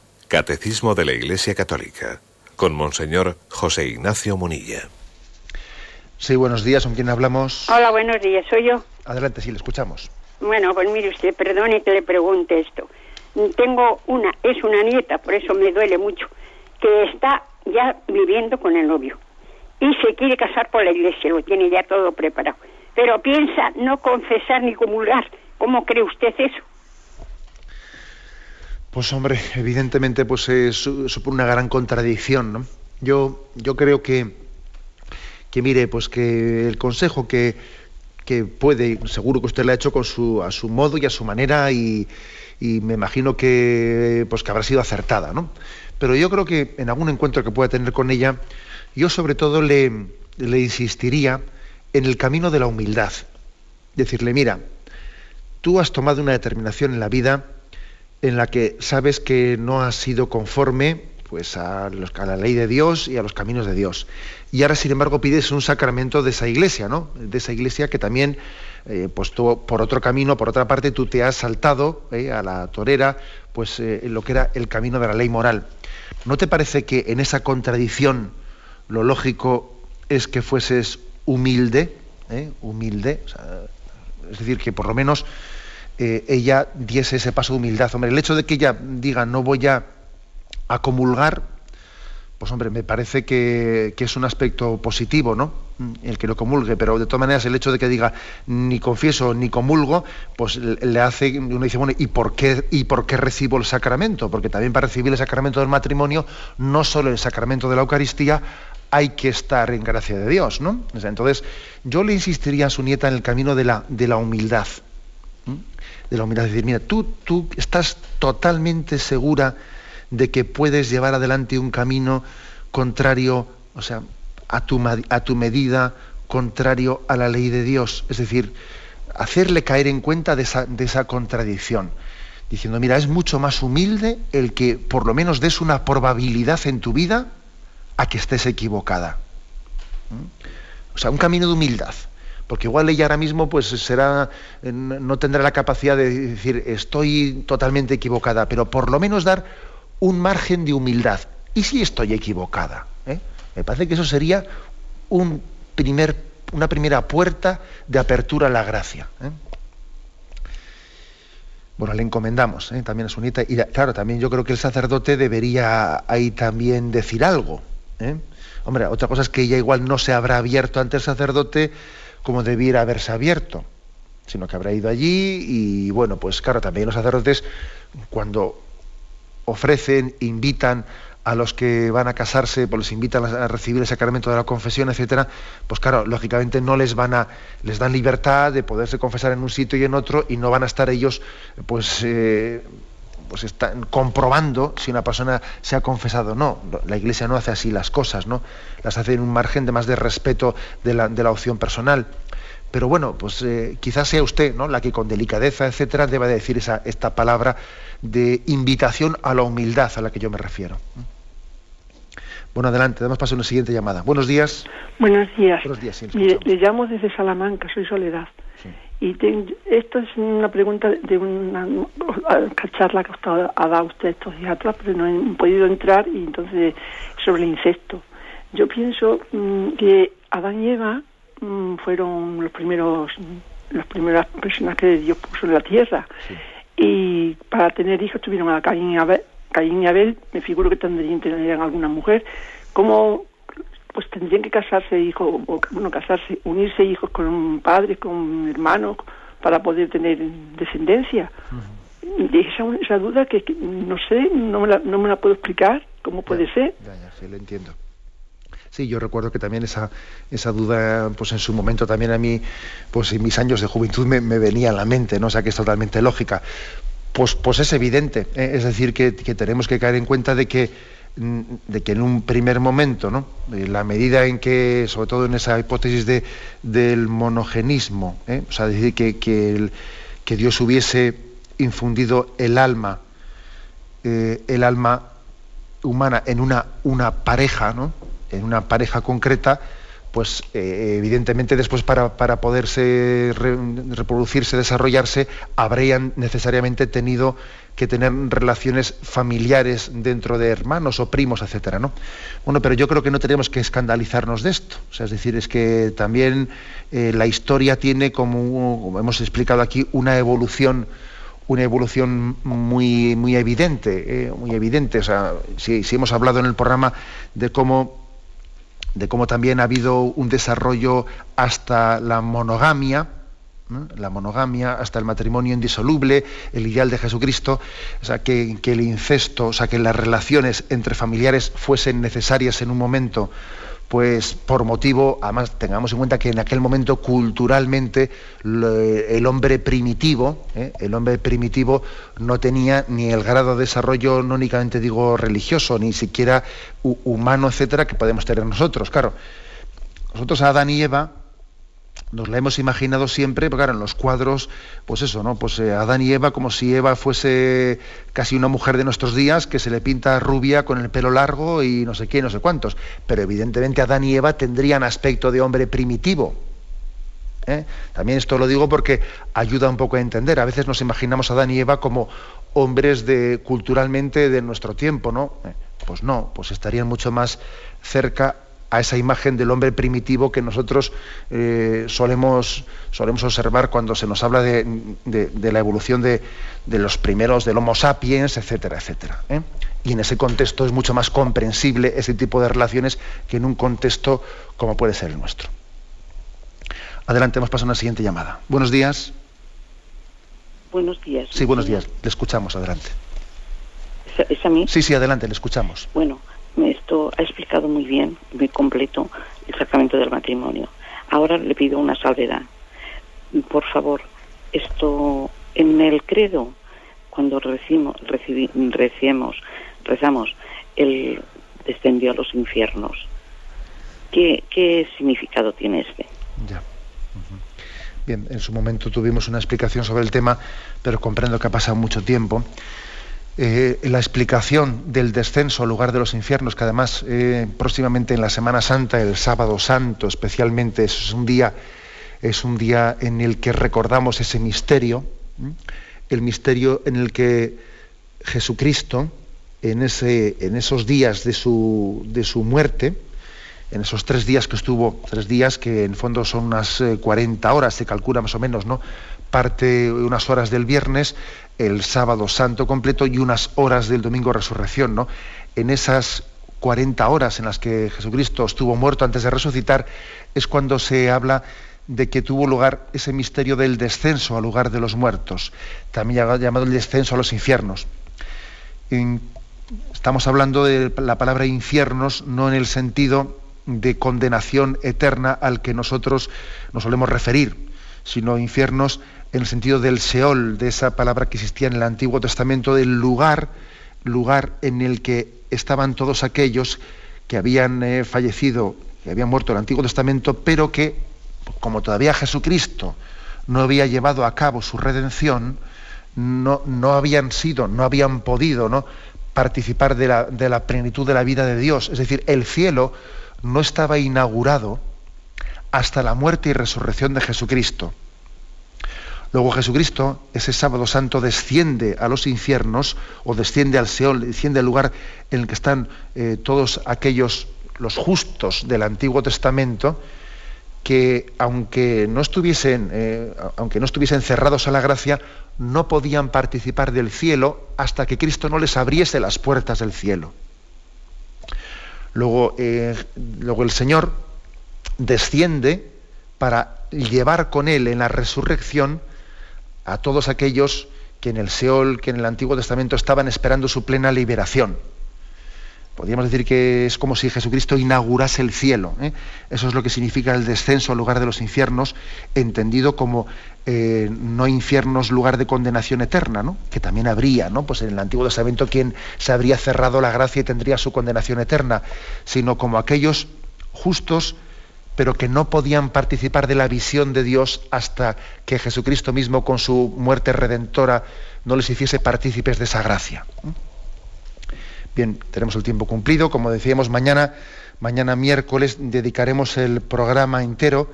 B: Catecismo de la Iglesia Católica, con Monseñor José Ignacio Munilla.
A: Sí, buenos días, ¿con quién hablamos?
D: Hola, buenos días, soy yo.
A: Adelante, sí, le escuchamos.
D: Bueno, pues mire usted, perdone que le pregunte esto. Tengo una, es una nieta, por eso me duele mucho, que está ya viviendo con el novio y se quiere casar por la iglesia, lo tiene ya todo preparado. Pero piensa no confesar ni comulgar. ¿Cómo cree usted eso?
A: Pues hombre, evidentemente pues supone una gran contradicción, ¿no? Yo, yo creo que, que mire, pues que el consejo que, que puede, seguro que usted le ha hecho con su, a su modo y a su manera y, y me imagino que, pues que habrá sido acertada, ¿no? Pero yo creo que en algún encuentro que pueda tener con ella, yo sobre todo le, le insistiría en el camino de la humildad. Decirle, mira, tú has tomado una determinación en la vida, en la que sabes que no has sido conforme pues a, la ley de Dios y a los caminos de Dios. Y ahora, sin embargo, pides un sacramento de esa iglesia, ¿no? De esa iglesia que también, eh, pues tú, por otro camino, por otra parte, tú te has saltado eh, a la torera, pues eh, lo que era el camino de la ley moral. ¿No te parece que en esa contradicción lo lógico es que fueses humilde, humilde, es decir, que por lo menos eh, ella diese ese paso de humildad. Hombre, el hecho de que ella diga no voy a, comulgar, pues hombre, me parece que, es un aspecto positivo, ¿no? El que lo comulgue, pero de todas maneras el hecho de que diga ni confieso ni comulgo, pues le hace, uno dice, bueno, ¿y por qué, y por qué recibo el sacramento? Porque también para recibir el sacramento del matrimonio, no solo el sacramento de la Eucaristía, hay que estar en gracia de Dios, ¿no? entonces, yo le insistiría a su nieta en el camino de la, de la humildad de la humildad. Es decir, mira, tú, tú estás totalmente segura de que puedes llevar adelante un camino contrario, o sea, a tu, a tu medida, contrario a la ley de Dios. Es decir, hacerle caer en cuenta de esa, de esa contradicción. Diciendo, mira, es mucho más humilde el que por lo menos des una probabilidad en tu vida a que estés equivocada. O sea, un camino de humildad. Porque igual ella ahora mismo pues será no tendrá la capacidad de decir estoy totalmente equivocada, pero por lo menos dar un margen de humildad. ¿Y si estoy equivocada? ¿Eh? Me parece que eso sería un primer, una primera puerta de apertura a la gracia. ¿eh? Bueno, le encomendamos ¿eh? también a su nieta. Y claro, también yo creo que el sacerdote debería ahí también decir algo. Hombre, otra cosa es que ella igual no se habrá abierto ante el sacerdote como debiera haberse abierto, sino que habrá ido allí y bueno, pues claro, también los sacerdotes cuando ofrecen, invitan a los que van a casarse, pues les invitan a recibir el sacramento de la confesión, etcétera, pues claro, lógicamente no les van a, les dan libertad de poderse confesar en un sitio y en otro y no van a estar ellos, pues, eh, pues están comprobando si una persona se ha confesado o no. La Iglesia no hace así las cosas, ¿no? Las hace en un margen de más de respeto de la, de la opción personal. Pero bueno, pues eh, quizás sea usted, ¿no? La que con delicadeza, etcétera, deba decir esa, esta palabra de invitación a la humildad a la que yo me refiero. Bueno, adelante, damos paso a una siguiente llamada. Buenos días.
E: Buenos días.
A: Buenos días, sí,
E: le, llamo desde Salamanca, soy Soledad. Y esto es una pregunta de una, charla que ha dado usted estos días atrás, pero no he podido entrar y entonces sobre el incesto. Yo pienso mm, que Adán y Eva mm, fueron los primeros las primeras personas que Dios puso en la tierra. Y para tener hijos tuvieron a Caín y Abel, Caín y Abel me figuro que tendrían, tendrían alguna mujer. ¿Cómo pues tendrían que casarse hijos, o, bueno, casarse, unirse hijos con padres, con hermanos, para poder tener descendencia. esa, esa, duda que, no sé, no me, la, no me la puedo explicar, ¿cómo puede ser?
A: Ya, ya, sí, lo entiendo. Sí, yo recuerdo que también esa, esa duda, pues en su momento también a mí, pues en mis años de juventud me, me venía a la mente, ¿no? O sea, que es totalmente lógica. Pues, pues es evidente, ¿eh? es decir, que, que tenemos que caer en cuenta de que de que en un primer momento, ¿no? la medida en que, sobre todo en esa hipótesis de, del monogenismo, ¿eh? o sea, decir que, que, Dios hubiese infundido el alma, eh, el alma humana en una, una pareja, ¿no? en una pareja concreta, pues eh, evidentemente después para, para poderse reproducirse, desarrollarse, habrían necesariamente tenido que tener relaciones familiares dentro de hermanos o primos, etcétera, ¿no? Bueno, pero yo creo que no tenemos que escandalizarnos de esto. O sea, es decir, es que también eh, la historia tiene, como, hemos explicado aquí, una evolución una evolución muy, muy evidente, eh, muy evidente. Sea, si, hemos hablado en el programa de cómo, de cómo también ha habido un desarrollo hasta la monogamia, la monogamia, hasta el matrimonio indisoluble, el ideal de Jesucristo, o sea, que, el incesto, o sea, que las relaciones entre familiares fuesen necesarias en un momento, pues por motivo, además tengamos en cuenta que en aquel momento culturalmente el hombre primitivo, ¿eh? el hombre primitivo no tenía ni el grado de desarrollo, no únicamente digo religioso, ni siquiera humano, etcétera, que podemos tener nosotros. Claro, nosotros a Adán y Eva, nos la hemos imaginado siempre, porque claro, en los cuadros, pues eso, ¿no? Pues eh, Adán y Eva, como si Eva fuese casi una mujer de nuestros días, que se le pinta rubia con el pelo largo y no sé qué, no sé cuántos. Pero evidentemente Adán y Eva tendrían aspecto de hombre primitivo. ¿eh? También esto lo digo porque ayuda un poco a entender. A veces nos imaginamos a Adán y Eva como hombres de culturalmente de nuestro tiempo, ¿no? Eh, pues no, pues estarían mucho más cerca a esa imagen del hombre primitivo que nosotros eh, solemos, solemos observar cuando se nos habla de, la evolución de, los primeros, del Homo sapiens, etcétera, etcétera. ¿eh? Y en ese contexto es mucho más comprensible ese tipo de relaciones que en un contexto como puede ser el nuestro. Adelante, hemos pasado a una siguiente llamada. Buenos días.
F: Buenos días.
A: Sí, buenos días. Le escuchamos, adelante.
F: ¿Es a mí?
A: Sí, sí, adelante, le escuchamos.
F: Bueno, esto ha explicado muy bien, muy completo, el sacramento del matrimonio. Ahora le pido una salvedad. Por favor, esto en el credo, cuando recibimos, recibimos, rezamos, Él descendió a los infiernos. ¿Qué, qué significado tiene este?
A: Ya. Bien, en su momento tuvimos una explicación sobre el tema, pero comprendo que ha pasado mucho tiempo. Eh, la explicación del descenso al lugar de los infiernos, que además eh, próximamente en la Semana Santa, el sábado santo especialmente, es un día, es un día en el que recordamos ese misterio, el misterio en el que Jesucristo, en, ese, en esos días de su, de su muerte, en esos tres días que estuvo, tres días que en fondo son unas 40 eh, horas, se calcula más o menos, ¿no? Parte unas horas del viernes, el sábado santo completo y unas horas del domingo resurrección, ¿no? En esas 40 horas en las que Jesucristo estuvo muerto antes de resucitar, es cuando se habla de que tuvo lugar ese misterio del descenso al lugar de los muertos, también llamado el descenso a los infiernos. Estamos hablando de la palabra infiernos no en el sentido de condenación eterna al que nosotros nos solemos referir, sino infiernos en el sentido del Seol, de esa palabra que existía en el Antiguo Testamento, del lugar, lugar en el que estaban todos aquellos que habían eh, fallecido, que habían muerto en el Antiguo Testamento, pero que, como todavía Jesucristo no había llevado a cabo su redención, no, no habían sido, no habían podido ¿no? participar de la, de la plenitud de la vida de Dios. Es decir, el cielo no estaba inaugurado hasta la muerte y resurrección de Jesucristo. Luego Jesucristo, ese sábado santo, desciende a los infiernos o desciende al Seol, desciende al lugar en el que están eh, todos aquellos, los justos del Antiguo Testamento, que aunque no estuviesen, eh, aunque no estuviesen cerrados a la gracia, no podían participar del cielo hasta que Cristo no les abriese las puertas del cielo. Luego, eh, luego el Señor desciende para llevar con él en la resurrección a todos aquellos que en el Seol, que en el Antiguo Testamento estaban esperando su plena liberación. Podríamos decir que es como si Jesucristo inaugurase el cielo. ¿eh? Eso es lo que significa el descenso al lugar de los infiernos, entendido como eh, no infiernos lugar de condenación eterna, ¿no? que también habría, ¿no? pues en el Antiguo Testamento quien se habría cerrado la gracia y tendría su condenación eterna, sino como aquellos justos pero que no podían participar de la visión de Dios hasta que Jesucristo mismo con su muerte redentora no les hiciese partícipes de esa gracia. Bien, tenemos el tiempo cumplido. Como decíamos, mañana, mañana miércoles dedicaremos el programa entero,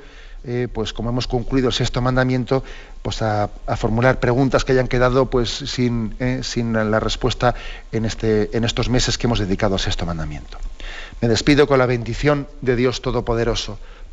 A: eh, pues como hemos concluido el sexto mandamiento, pues a, formular preguntas que hayan quedado pues sin, eh, sin la respuesta en, este, en estos meses que hemos dedicado al sexto mandamiento. Me despido con la bendición de Dios Todopoderoso,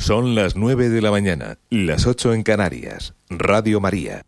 B: Son las 9 de la mañana, las 8 en Canarias. Radio María.